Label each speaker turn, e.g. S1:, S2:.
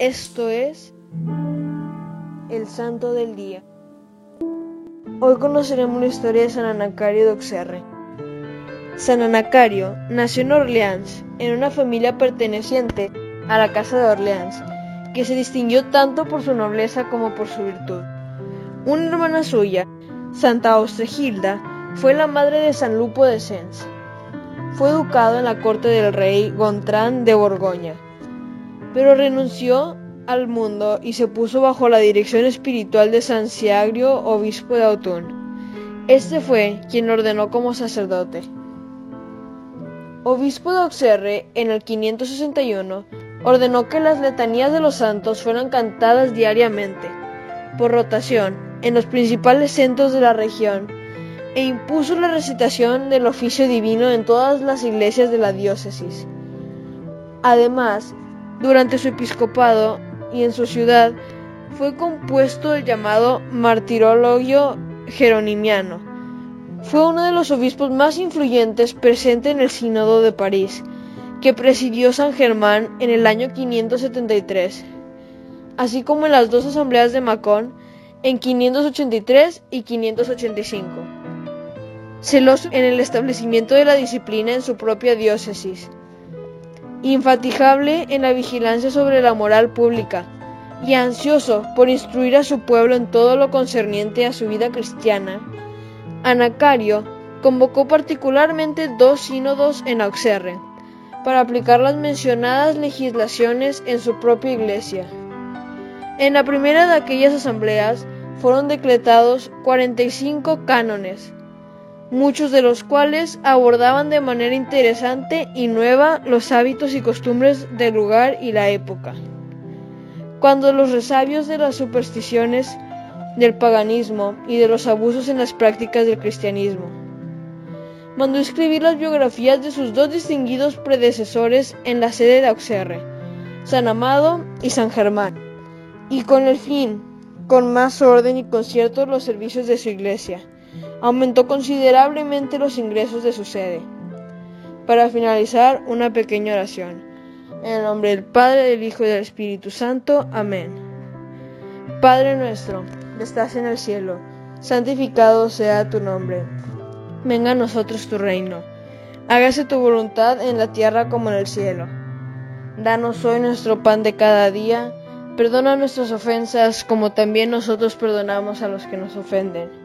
S1: Esto es el Santo del Día. Hoy conoceremos la historia de San Anacario de Auxerre. San Anacario nació en Orleans, en una familia perteneciente a la Casa de Orleans, que se distinguió tanto por su nobleza como por su virtud. Una hermana suya, Santa Austregilda, fue la madre de San Lupo de Sens. Fue educado en la corte del rey Gontran de Borgoña pero renunció al mundo y se puso bajo la dirección espiritual de San Siagrio, obispo de Autun. Este fue quien ordenó como sacerdote. Obispo de Auxerre, en el 561, ordenó que las letanías de los santos fueran cantadas diariamente, por rotación, en los principales centros de la región, e impuso la recitación del oficio divino en todas las iglesias de la diócesis. Además, durante su episcopado y en su ciudad fue compuesto el llamado Martirologio Jeronimiano. Fue uno de los obispos más influyentes presente en el Sínodo de París, que presidió San Germán en el año 573, así como en las dos asambleas de Macón en 583 y 585. Celoso en el establecimiento de la disciplina en su propia diócesis, infatigable en la vigilancia sobre la moral pública y ansioso por instruir a su pueblo en todo lo concerniente a su vida cristiana, Anacario convocó particularmente dos sínodos en Auxerre para aplicar las mencionadas legislaciones en su propia iglesia. En la primera de aquellas asambleas fueron decretados 45 cánones, muchos de los cuales abordaban de manera interesante y nueva los hábitos y costumbres del lugar y la época. Cuando los resabios de las supersticiones, del paganismo y de los abusos en las prácticas del cristianismo. Mandó escribir las biografías de sus dos distinguidos predecesores en la sede de Auxerre, San Amado y San Germán, y con el fin, con más orden y concierto los servicios de su iglesia aumentó considerablemente los ingresos de su sede. Para finalizar, una pequeña oración. En el nombre del Padre, del Hijo y del Espíritu Santo. Amén. Padre nuestro, que estás en el cielo, santificado sea tu nombre. Venga a nosotros tu reino. Hágase tu voluntad en la tierra como en el cielo. Danos hoy nuestro pan de cada día. Perdona nuestras ofensas como también nosotros perdonamos a los que nos ofenden